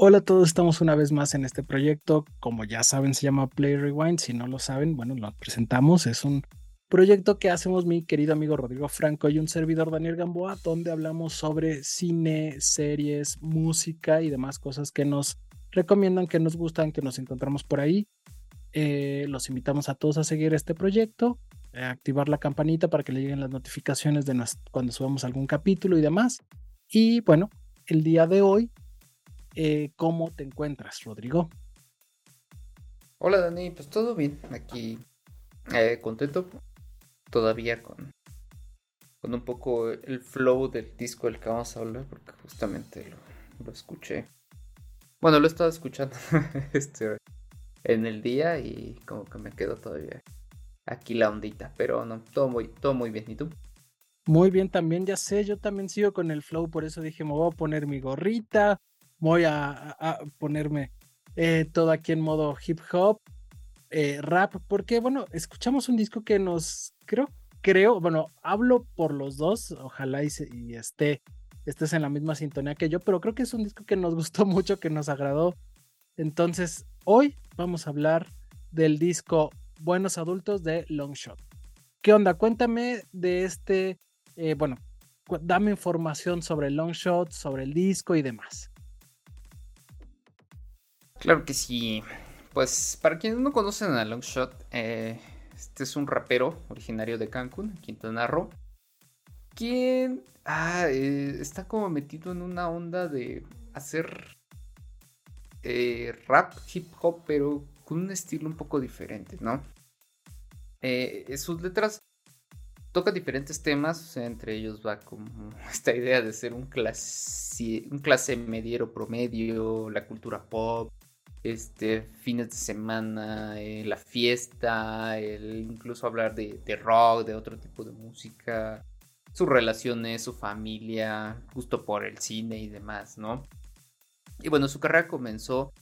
Hola a todos, estamos una vez más en este proyecto. Como ya saben, se llama Play Rewind. Si no lo saben, bueno, lo presentamos. Es un proyecto que hacemos mi querido amigo Rodrigo Franco y un servidor Daniel Gamboa, donde hablamos sobre cine, series, música y demás cosas que nos recomiendan, que nos gustan, que nos encontramos por ahí. Eh, los invitamos a todos a seguir este proyecto, a activar la campanita para que le lleguen las notificaciones de cuando subamos algún capítulo y demás. Y bueno, el día de hoy eh, ¿Cómo te encuentras, Rodrigo? Hola, Dani. Pues todo bien. Aquí eh, contento todavía con, con un poco el flow del disco del que vamos a hablar, porque justamente lo, escuché. Bueno, lo he estado escuchando este, en el día y como que me quedo todavía aquí la ondita, pero no, todo muy, todo muy bien. ¿Y tú? Muy bien, también ya sé, yo también sigo con el flow, por eso dije, me voy a poner mi gorrita, voy a, ponerme eh, todo aquí en modo hip hop, eh, rap, porque bueno, escuchamos un disco que nos, creo, creo, bueno, hablo por los dos, ojalá y, esté, estés en la misma sintonía que yo, pero creo que es un disco que nos gustó mucho, que nos agradó. Entonces, hoy vamos a hablar del disco Buenos Adultos de Longshot. ¿Qué onda? Cuéntame de este, eh, bueno, dame información sobre Longshot, sobre el disco y demás. Claro que sí. Pues para quienes no conocen a Longshot, eh, este es un rapero originario de Cancún, Quintana Roo, quien ah, eh, está como metido en una onda de hacer eh, rap, hip hop, pero con un estilo un poco diferente, ¿no? sus letras tocan diferentes temas, entre ellos va como esta idea de ser un clase mediero promedio, la cultura pop, este, fines de semana, eh, la fiesta, incluso hablar de, rock, de otro tipo de música, sus relaciones, su familia, justo por el cine y demás, ¿no? Y bueno, su carrera comenzó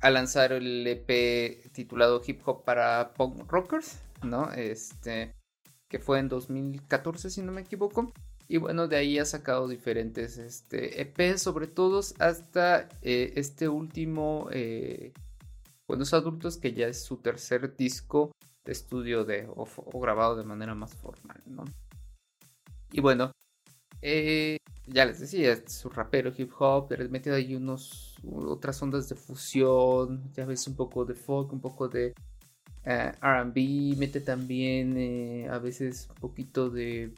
a lanzar el EP titulado Hip Hop para Punk Rockers, ¿no? Este, que fue en 2014, si no me equivoco. Y bueno, de ahí ha sacado diferentes este, EPs, sobre todo hasta eh, este último, eh, Buenos Adultos, que ya es su tercer disco de estudio de, o, grabado de manera más formal, ¿no? Y bueno, eh, ya les decía, es su rapero hip hop, pero metido ahí unos, otras ondas de fusión, ya ves un poco de folk, un poco de RB, mete también a veces un poquito de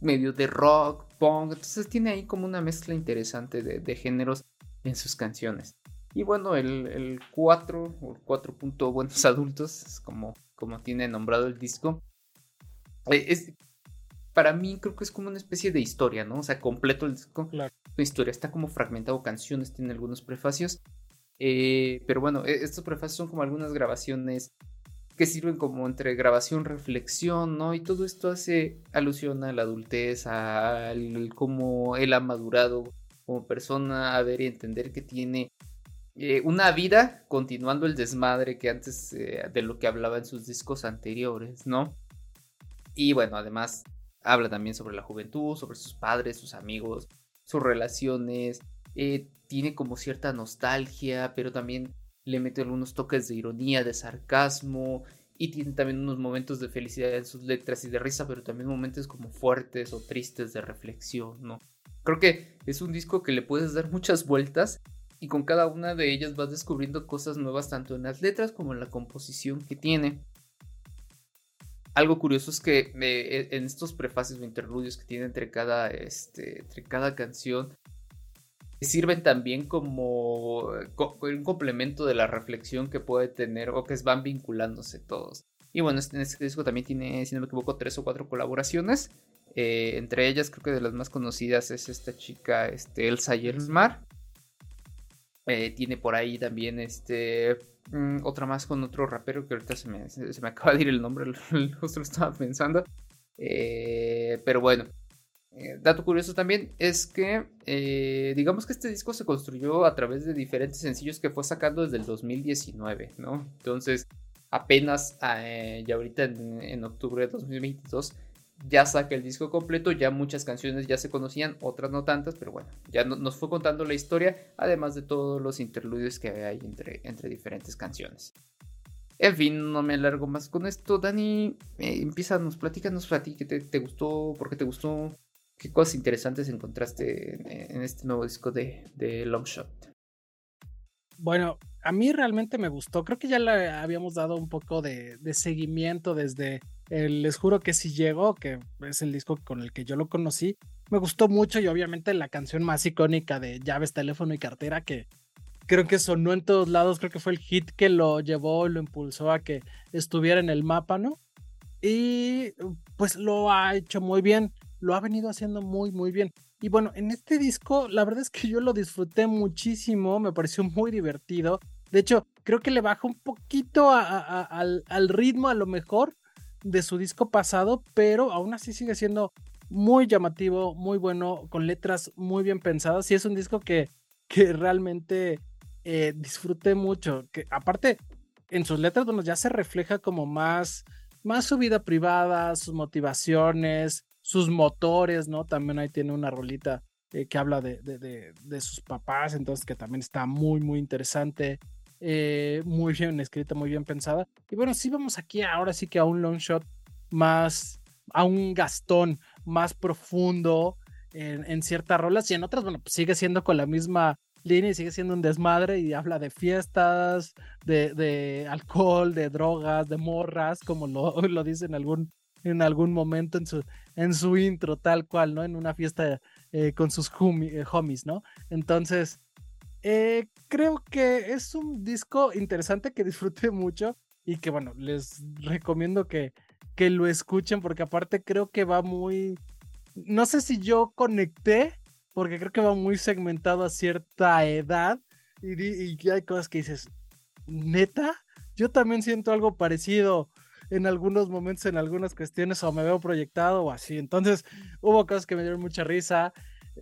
medio de rock, punk, entonces tiene ahí como una mezcla interesante de, géneros en sus canciones. Y bueno, el, 4 o el 4 punto buenos adultos, es como, como tiene nombrado el disco, eh, es, para mí creo que es como una especie de historia, ¿no? O sea, completo el disco. Claro. Una historia, está como fragmentado canciones, tiene algunos prefacios. Eh, pero bueno, e, estos prefacios son como algunas grabaciones que sirven como entre grabación, reflexión, ¿no? Y todo esto hace alusión a la adultez, a cómo él ha madurado como persona, a ver y entender que tiene eh, una vida continuando el desmadre que antes eh, de lo que hablaba en sus discos anteriores, ¿no? Y bueno, además habla también sobre la juventud, sobre sus padres, sus amigos, sus relaciones, eh, tiene como cierta nostalgia, pero también le mete algunos toques de ironía, de sarcasmo y tiene también unos momentos de felicidad en sus letras y de risa, pero también momentos como fuertes o tristes de reflexión, ¿no? Creo que es un disco que le puedes dar muchas vueltas y con cada una de ellas vas descubriendo cosas nuevas tanto en las letras como en la composición que tiene. Algo curioso es que eh, en estos prefacios o interludios que tiene entre cada, este, entre cada canción sirven también como un complemento de la reflexión que puede tener o que van vinculándose todos. Y bueno, este, este disco también tiene, si no me equivoco, tres o cuatro colaboraciones. Eh, entre ellas, creo que de las más conocidas es esta chica, este, Elsa Yelsmar. Eh, tiene por ahí también este mm, otra más con otro rapero que ahorita se me, se, me acaba de ir el nombre, justo lo estaba pensando. Eh, pero bueno, eh, dato curioso también es que, eh, digamos que este disco se construyó a través de diferentes sencillos que fue sacando desde el 2019, ¿no? Entonces, apenas eh, ya ahorita en, octubre de 2022 ya saca el disco completo, ya muchas canciones ya se conocían, otras no tantas, pero bueno, ya nos fue contando la historia, además de todos los interludios que hay entre, entre diferentes canciones. En fin, no me alargo más con esto. Dani, eh, empieza, nos platícanos a ti qué te, gustó, por qué te gustó, qué cosas interesantes encontraste en, este nuevo disco de, de Longshot. Bueno, a mí realmente me gustó. Creo que ya le habíamos dado un poco de, seguimiento desde el Les Juro que si llegó, que es el disco con el que yo lo conocí. Me gustó mucho y obviamente la canción más icónica de llaves, teléfono y cartera que creo que sonó en todos lados. Creo que fue el hit que lo llevó, lo impulsó a que estuviera en el mapa, ¿no? Y pues lo ha hecho muy bien. Lo ha venido haciendo muy, muy bien. Y bueno, en este disco, la verdad es que yo lo disfruté muchísimo. Me pareció muy divertido. De hecho, creo que le baja un poquito al, ritmo a lo mejor de su disco pasado, pero aún así sigue siendo muy llamativo, muy bueno, con letras muy bien pensadas. Y es un disco que, que realmente eh, disfruté mucho. Que aparte, en sus letras, bueno, ya se refleja como más, más su vida privada, sus motivaciones, sus motores, ¿no? También ahí tiene una rolita eh, que habla de, de, de, sus papás, entonces que también está muy, muy interesante. Eh, muy bien escrita, muy bien pensada. Y bueno, sí vamos aquí ahora sí que a un long shot más, a un Gastón más profundo en, ciertas rolas y en otras, bueno, pues sigue siendo con la misma línea y sigue siendo un desmadre y habla de fiestas, de, de alcohol, de drogas, de morras, como lo, lo dice en algún, en algún momento en su, en su intro, tal cual, ¿no? En una fiesta eh, con sus eh, homies, ¿no? Entonces, eh, creo que es un disco interesante que disfruté mucho y que bueno, les recomiendo que, que lo escuchen porque aparte creo que va muy... No sé si yo conecté, porque creo que va muy segmentado a cierta edad y, y hay cosas que dices, neta, yo también siento algo parecido en algunos momentos, en algunas cuestiones, o me veo proyectado o así. Entonces, hubo cosas que me dieron mucha risa,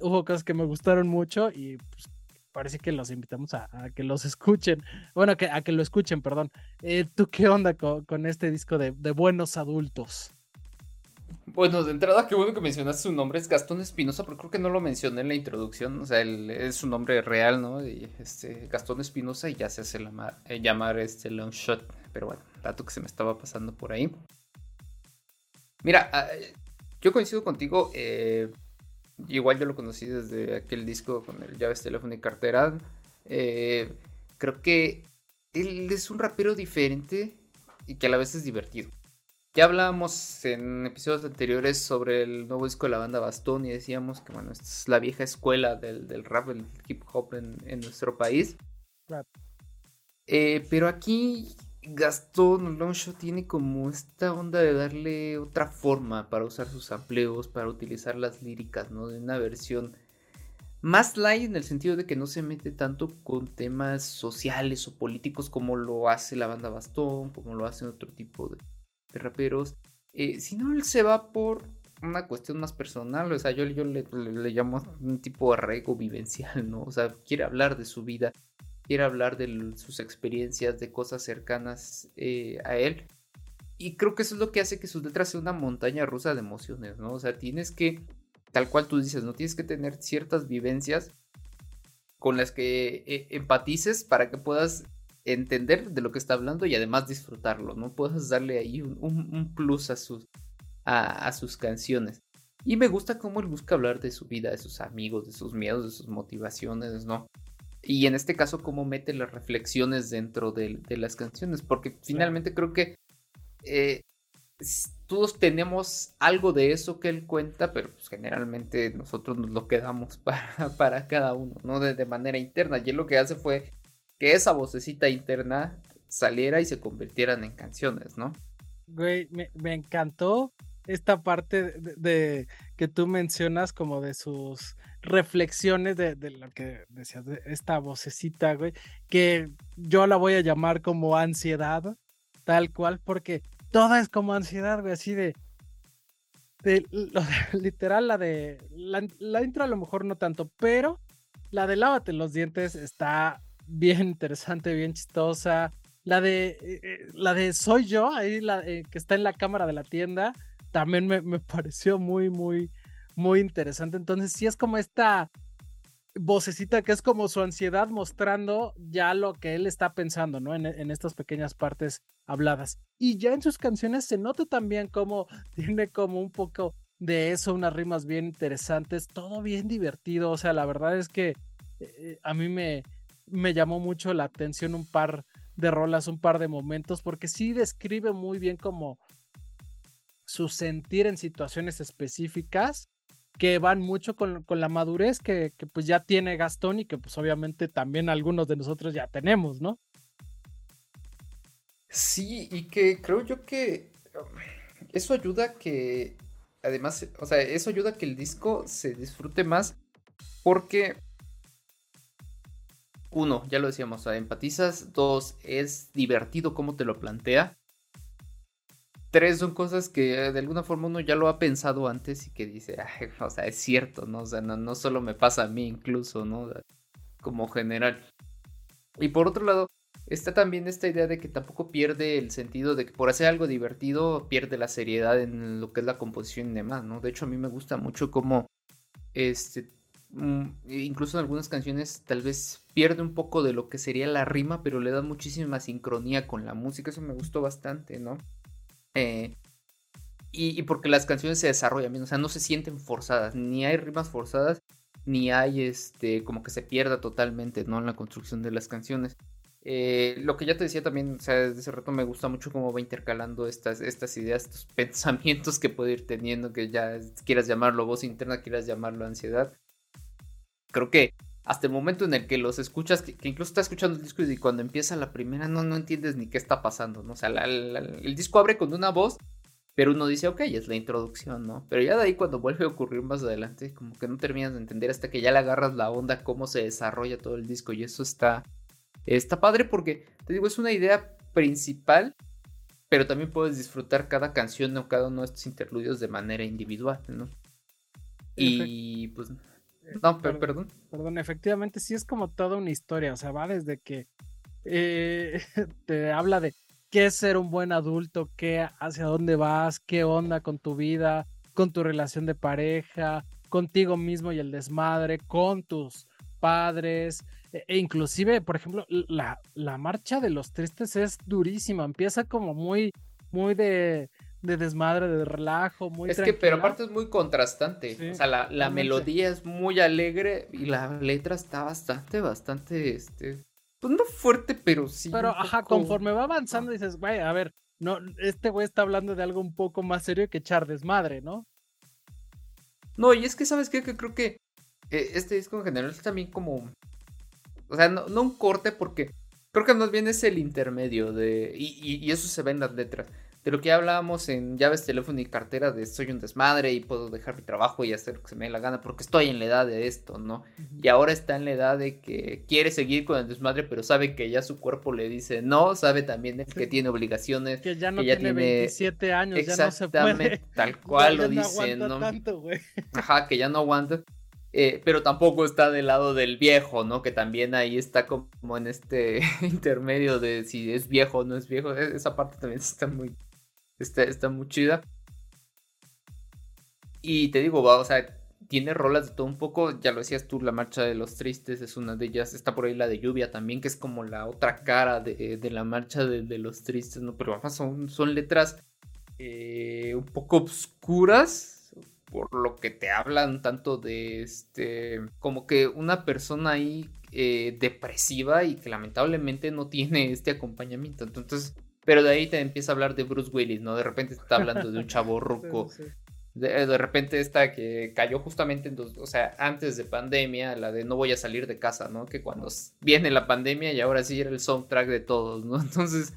hubo cosas que me gustaron mucho y pues, parece que los invitamos a, que los escuchen. Bueno, que, a que lo escuchen, perdón. Eh, ¿Tú qué onda con, este disco de, buenos adultos? Bueno, de entrada, qué bueno que mencionaste su nombre, es Gastón Espinosa, pero creo que no lo mencioné en la introducción, o sea, es su nombre real, ¿no? Y, este, Gastón Espinosa y ya se hace eh, llamar este long shot, pero bueno, dato que se me estaba pasando por ahí. Mira, ah, yo coincido contigo, eh, Igual yo lo conocí desde aquel disco con el llaves, teléfono y cartera. Eh, creo que él es un rapero diferente y que a la vez es divertido. Ya hablábamos en episodios anteriores sobre el nuevo disco de la banda Bastón y decíamos que bueno, esta es la vieja escuela del, rap, el hip hop en, nuestro país. Eh, pero aquí Gastón Longshot tiene como esta onda de darle otra forma para usar sus amplios, para utilizar las líricas, ¿no? De una versión más light en el sentido de que no se mete tanto con temas sociales o políticos como lo hace la banda Bastón, como lo hacen otro tipo de, raperos, eh, sino él se va por una cuestión más personal, o sea, yo, le, le llamo un tipo arraigo vivencial, ¿no? O sea, quiere hablar de su vida quiere hablar de sus experiencias, de cosas cercanas eh, a él. Y creo que eso es lo que hace que sus letras sean una montaña rusa de emociones, ¿no? O sea, tienes que, tal cual tú dices, ¿no? Tienes que tener ciertas vivencias con las que eh, empatices para que puedas entender de lo que está hablando y además disfrutarlo, ¿no? Puedas darle ahí un, plus a sus, a, a sus canciones. Y me gusta cómo él busca hablar de su vida, de sus amigos, de sus miedos, de sus motivaciones, ¿no? Y en este caso, cómo mete las reflexiones dentro de, las canciones, porque finalmente creo que eh, todos tenemos algo de eso que él cuenta, pero pues, generalmente nosotros nos lo quedamos para, para cada uno, ¿no? De, manera interna. Y él lo que hace fue que esa vocecita interna saliera y se convirtieran en canciones, ¿no? Güey, me, me encantó esta parte de, que tú mencionas como de sus reflexiones de, lo que decías, de esta vocecita, güey, que yo la voy a llamar como ansiedad, tal cual, porque toda es como ansiedad, güey, así de, literal, la de, la, intro a lo mejor no tanto, pero la de lávate los dientes está bien interesante, bien chistosa. La de, eh, eh, la de soy yo, ahí la eh, que está en la cámara de la tienda, también me, me pareció muy, muy, muy interesante. Entonces, sí es como esta vocecita que es como su ansiedad mostrando ya lo que él está pensando, ¿no? En, en, estas pequeñas partes habladas. Y ya en sus canciones se nota también como tiene como un poco de eso, unas rimas bien interesantes, todo bien divertido. O sea, la verdad es que eh, a mí me, me llamó mucho la atención un par de rolas, un par de momentos, porque sí describe muy bien como su sentir en situaciones específicas que van mucho con, la madurez que, pues ya tiene Gastón y que pues obviamente también algunos de nosotros ya tenemos, ¿no? Sí, y que creo yo que um, eso ayuda que, además, o sea, eso ayuda a que el disco se disfrute más porque, uno, ya lo decíamos, empatizas, dos, es divertido cómo te lo plantea tres son cosas que de alguna forma uno ya lo ha pensado antes y que dice, o sea, es cierto, ¿no? O sea, no, solo me pasa a mí incluso, ¿no? Como general. Y por otro lado, está también esta idea de que tampoco pierde el sentido de que por hacer algo divertido pierde la seriedad en lo que es la composición y demás, ¿no? De hecho, a mí me gusta mucho como, este, mm, incluso en algunas canciones tal vez pierde un poco de lo que sería la rima, pero le da muchísima sincronía con la música, eso me gustó bastante, ¿no? Eh, y, porque las canciones se desarrollan bien, o sea, no se sienten forzadas, ni hay rimas forzadas, ni hay este, como que se pierda totalmente, ¿no? En la construcción de las canciones. Eh, lo que ya te decía también, o sea, desde ese rato me gusta mucho cómo va intercalando estas, estas ideas, estos pensamientos que puede ir teniendo, que ya quieras llamarlo voz interna, quieras llamarlo ansiedad. Creo que hasta el momento en el que los escuchas, que, incluso estás escuchando el disco y cuando empieza la primera no, no entiendes ni qué está pasando, ¿no? O sea, el disco abre con una voz, pero uno dice, ok, es la introducción, ¿no? Pero ya de ahí cuando vuelve a ocurrir más adelante, como que no terminas de entender hasta que ya le agarras la onda, cómo se desarrolla todo el disco y eso está, está padre porque, te digo, es una idea principal, pero también puedes disfrutar cada canción o cada uno de estos interludios de manera individual, ¿no? Y pues no, perdón. Perdón, efectivamente sí es como toda una historia, o sea, va desde que eh, te habla de qué es ser un buen adulto, qué, hacia dónde vas, qué onda con tu vida, con tu relación de pareja, contigo mismo y el desmadre, con tus padres, e, e inclusive, por ejemplo, la, la marcha de los tristes es durísima, empieza como muy, muy de de desmadre, de relajo, muy Es que, pero aparte es muy contrastante. o sea, la, melodía es muy alegre y la letra está bastante, bastante, este, pues no fuerte, pero sí. Pero, ajá, conforme va avanzando dices, güey, a ver, no, este güey está hablando de algo un poco más serio que echar desmadre, ¿no? No, y es que, ¿sabes qué? Que creo que eh, este disco en general es también como, o sea, no, un corte porque creo que más bien es el intermedio de, y, y eso se ve en las letras de lo que hablábamos en llaves, teléfono y cartera de soy un desmadre y puedo dejar mi trabajo y hacer lo que se me dé la gana porque estoy en la edad de esto, ¿no? Y ahora está en la edad de que quiere seguir con el desmadre, pero sabe que ya su cuerpo le dice no, sabe también que tiene obligaciones. Que ya no tiene, 27 años, ya no se puede. tal cual lo dice, ¿no? Ajá, que ya no aguanta. Eh, pero tampoco está del lado del viejo, ¿no? Que también ahí está como en este intermedio de si es viejo o no es viejo. E-, esa parte también está muy, Está, muy chida. Y te digo, va, o sea, tiene rolas de todo un poco. Ya lo decías tú, La Marcha de los Tristes es una de ellas. Está por ahí la de Lluvia también, que es como la otra cara de, la Marcha de, los Tristes, ¿no? Pero son, son letras eh, un poco obscuras. Por lo que te hablan tanto de este. Como que una persona ahí eh, depresiva y que lamentablemente no tiene este acompañamiento. Entonces pero de ahí te empieza a hablar de Bruce Willis, ¿no? De repente está hablando de un chavo ruco. De, repente esta que cayó justamente en dos, o sea, antes de pandemia, la de no voy a salir de casa, ¿no? Que cuando viene la pandemia y ahora sí era el soundtrack de todos, ¿no? Entonces,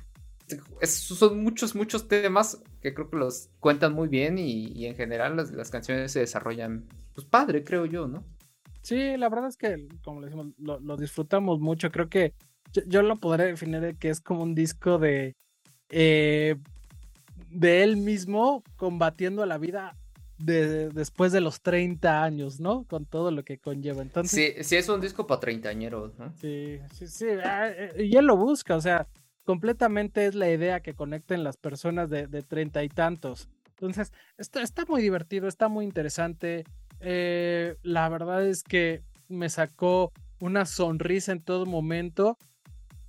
son muchos, muchos temas que creo que los cuentan muy bien y, en general las, canciones se desarrollan, pues padre, creo yo, ¿no? Sí, la verdad es que, como le decimos, lo, disfrutamos mucho. Creo que yo, yo, lo podré definir que es como un disco de, eh, de él mismo combatiendo la vida de, después de los 30 años, ¿no? Con todo lo que conlleva. Entonces, sí, sí es un disco para treintañeros, ¿no? Sí, sí, sí. Ah, eh, y él lo busca, o sea, completamente es la idea que conecten las personas de treinta y tantos Entonces, está, está muy divertido, está muy interesante. Eh, la verdad es que me sacó una sonrisa en todo momento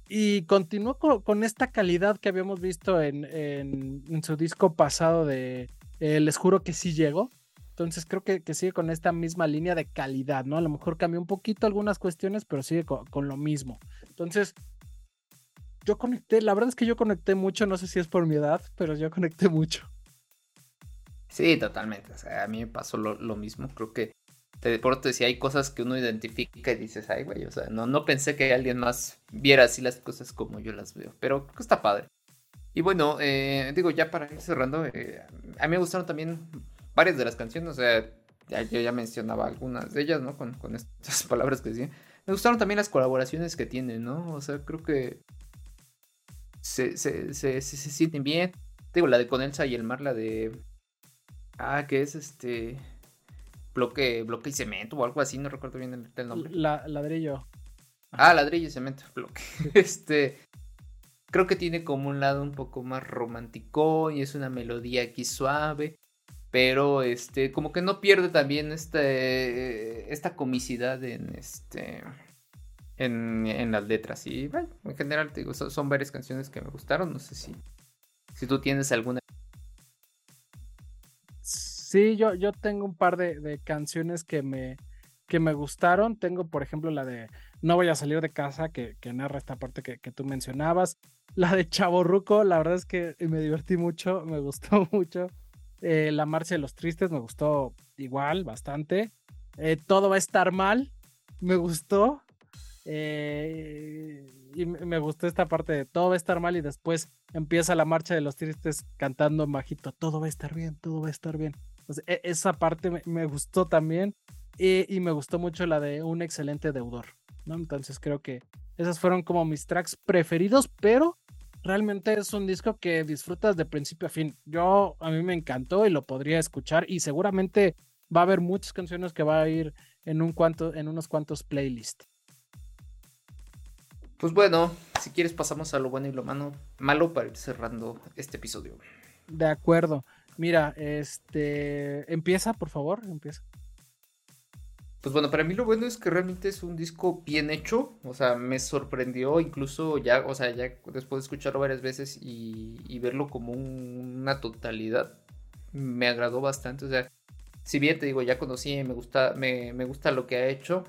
y continuó con, esta calidad que habíamos visto en, en, su disco pasado de eh, Les juro que sí llego. Entonces creo que, sigue con esta misma línea de calidad, ¿no? A lo mejor cambió un poquito algunas cuestiones, pero sigue con, lo mismo. Entonces, yo conecté, la verdad es que yo conecté mucho, no sé si es por mi edad, pero yo conecté mucho. Sí, totalmente. O sea, a mí me pasó lo, mismo. Creo que por te decía, hay cosas que uno identifica y dices, ay, güey, o sea, no, no pensé que alguien más viera así las cosas como yo las veo. Pero creo que está padre. Y bueno, eh, digo, ya para ir cerrando, eh, a mí me gustaron también varias de las canciones, o sea, yo ya mencionaba algunas de ellas, ¿no? Con, estas palabras que decía. Me gustaron también las colaboraciones que tienen, ¿no? O sea, creo que se, se, se, se, sienten bien. Digo, la de Conelsa y el Mar, la de... Ah, que es este... Bloque, bloque y cemento o algo así, no recuerdo bien el, nombre. La, ladrillo. Ah, ladrillo y cemento, bloque. este... Creo que tiene como un lado un poco más romántico y es una melodía aquí suave pero este como que no pierde también este esta comicidad en este en, las letras y bueno, en general te digo son, varias canciones que me gustaron no sé si si tú tienes alguna sí yo yo tengo un par de, canciones que me que me gustaron tengo por ejemplo la de no voy a salir de casa que, narra esta parte que, que tú mencionabas la de Chaborruco la verdad es que me divertí mucho me gustó mucho eh, la Marcha de los Tristes me gustó igual, bastante. Eh, todo va a estar mal, me gustó. Eh, y me gustó esta parte de todo va a estar mal y después empieza la Marcha de los Tristes cantando majito, todo va a estar bien, todo va a estar bien. E, esa parte me, gustó también y, me gustó mucho la de un excelente deudor. ¿no? Entonces creo que esas fueron como mis tracks preferidos, pero realmente es un disco que disfrutas de principio a fin. Yo, a mí me encantó y lo podría escuchar y seguramente va a haber muchas canciones que va a ir en, un cuanto, en unos cuantos playlists. Pues bueno, si quieres pasamos a lo bueno y lo malo, malo para ir cerrando este episodio. De acuerdo. Mira, este empieza, por favor, empieza. Pues bueno, para mí lo bueno es que realmente es un disco bien hecho, o sea, me sorprendió incluso ya, o sea, ya después de escucharlo varias veces y, verlo como una totalidad, me agradó bastante, o sea, si bien te digo, ya conocí, me gusta, me, me gusta lo que ha hecho,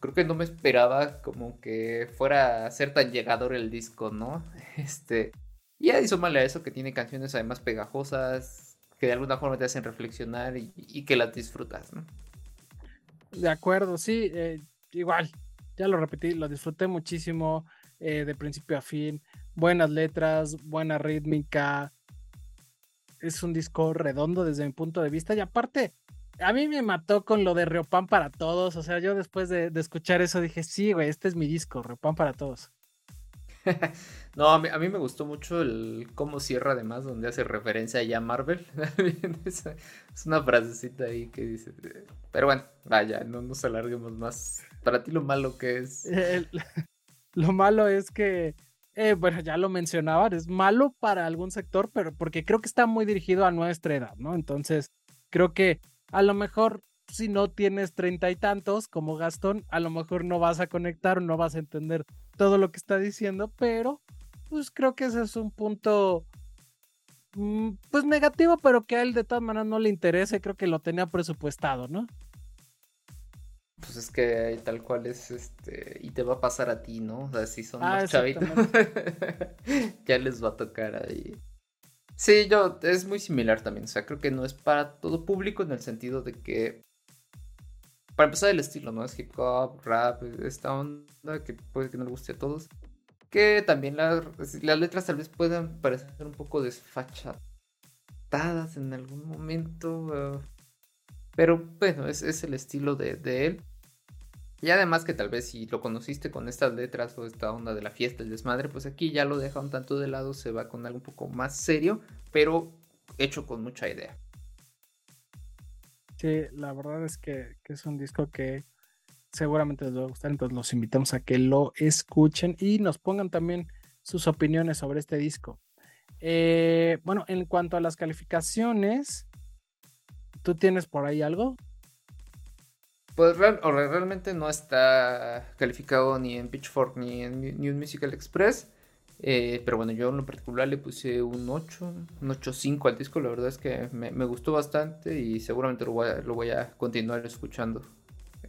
creo que no me esperaba como que fuera a ser tan llegador el disco, ¿no? Este, y hizo mal a eso que tiene canciones además pegajosas, que de alguna forma te hacen reflexionar y, que las disfrutas, ¿no? De acuerdo, sí, eh, igual, ya lo repetí, lo disfruté muchísimo eh, de principio a fin. Buenas letras, buena rítmica. Es un disco redondo desde mi punto de vista. Y aparte, a mí me mató con lo de Reopan para todos. O sea, yo después de, de escuchar eso dije, sí, güey, este es mi disco, Reopan para todos. no, a mí, me gustó mucho el cómo cierra además, donde hace referencia ya a Marvel. es, una frasecita ahí que dice. Pero bueno, vaya, no nos alarguemos más. Para ti lo malo que es. lo malo es que, eh, bueno, ya lo mencionaban, es malo para algún sector, pero porque creo que está muy dirigido a nuestra edad, ¿no? Entonces, creo que a lo mejor si no tienes treinta y tantos como Gastón, a lo mejor no vas a conectar, no vas a entender todo lo que está diciendo, pero pues creo que ese es un punto mm, pues negativo, pero que a él de todas maneras no le interesa, creo que lo tenía presupuestado, ¿no? Pues es que tal cual es este y te va a pasar a ti, ¿no? O sea, si son ah, chavitos ya les va a tocar ahí. Sí, yo es muy similar también, o sea, creo que no es para todo público en el sentido de que para empezar el estilo, ¿no? Es hip hop, rap, esta onda que puede que no le guste a todos. Que también las letras tal vez puedan parecer un poco desfachatadas en algún momento. Eh, pero bueno, es, es el estilo de, él. Y además que tal vez si lo conociste con estas letras o esta onda de la fiesta, el desmadre, pues aquí ya lo deja un tanto de lado, se va con algo un poco más serio, pero hecho con mucha idea. Sí, la verdad es que, es un disco que seguramente les va a gustar, entonces los invitamos a que lo escuchen y nos pongan también sus opiniones sobre este disco. Eh, bueno, en cuanto a las calificaciones, ¿tú tienes por ahí algo? Pues realmente no está calificado ni en Pitchfork ni en New Musical Express. Eh, pero bueno, yo en lo particular le puse un 8, un 8.5 al disco. La verdad es que me, gustó bastante y seguramente lo voy, a, continuar escuchando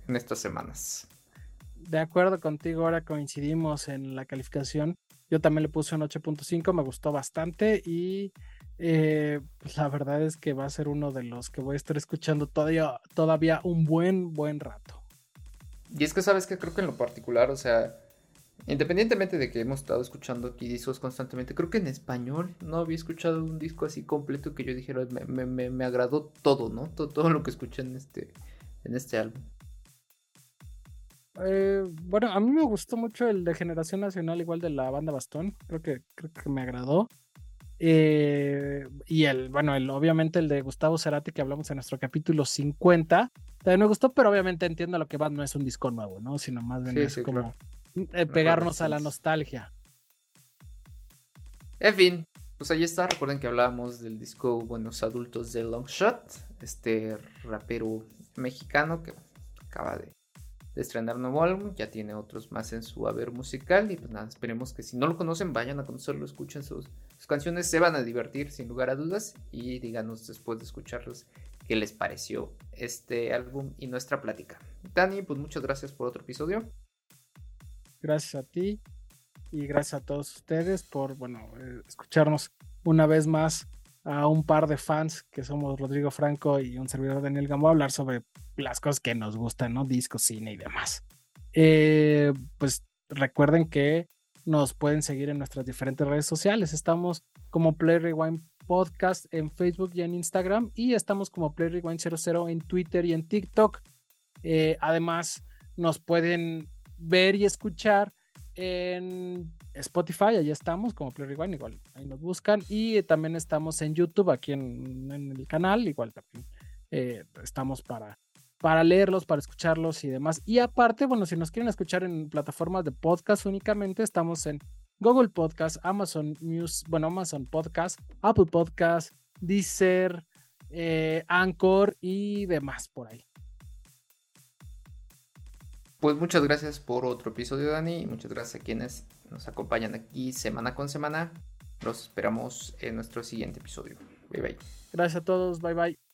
en estas semanas. De acuerdo contigo, ahora coincidimos en la calificación. Yo también le puse un 8.5, me gustó bastante y eh, pues la verdad es que va a ser uno de los que voy a estar escuchando todavía, todavía un buen, buen rato. Y es que sabes que creo que en lo particular, o sea, Independientemente de que hemos estado escuchando aquí discos constantemente, creo que en español no había escuchado un disco así completo que yo dijera, me, agradó todo, ¿no? Todo, lo que escuché en este, en este álbum. Eh, bueno, a mí me gustó mucho el de Generación Nacional, igual de la banda Bastón, creo que, creo que me agradó. Eh, y el, bueno, el, obviamente el de Gustavo Cerati que hablamos en nuestro capítulo 50, también me gustó, pero obviamente entiendo lo que va, no es un disco nuevo, ¿no? Sino más bien es como... pegarnos a la nostalgia. En fin, pues ahí está. Recuerden que hablábamos del disco Buenos Adultos de Longshot, este rapero mexicano que acaba de, estrenar nuevo álbum, ya tiene otros más en su haber musical. Y pues nada, esperemos que si no lo conocen, vayan a conocerlo, escuchen sus, sus canciones, se van a divertir sin lugar a dudas. Y díganos después de escucharlos qué les pareció este álbum y nuestra plática. Dani, pues muchas gracias por otro episodio. Gracias a ti y gracias a todos ustedes por, bueno, eh, escucharnos una vez más a un par de fans que somos Rodrigo Franco y un servidor Daniel Gamboa hablar sobre las cosas que nos gustan, ¿no? Disco, cine y demás. Eh, pues recuerden que nos pueden seguir en nuestras diferentes redes sociales. Estamos como Play Rewind Podcast en Facebook y en Instagram y estamos como Play Rewind 00 en Twitter y en TikTok. Eh, además, nos pueden ver y escuchar en Spotify, ahí estamos como Play Rewind, igual ahí nos buscan. Y también estamos en YouTube, aquí en, el canal, igual también eh, estamos para, para leerlos, para escucharlos y demás. Y aparte, bueno, si nos quieren escuchar en plataformas de podcast únicamente, estamos en Google Podcast, Amazon News, bueno, Amazon Podcast, Apple Podcast, Deezer, eh, Anchor y demás por ahí. Pues muchas gracias por otro episodio, Dani. muchas gracias a quienes nos acompañan aquí semana con semana. Los esperamos en nuestro siguiente episodio. Bye bye. Gracias a todos. Bye bye.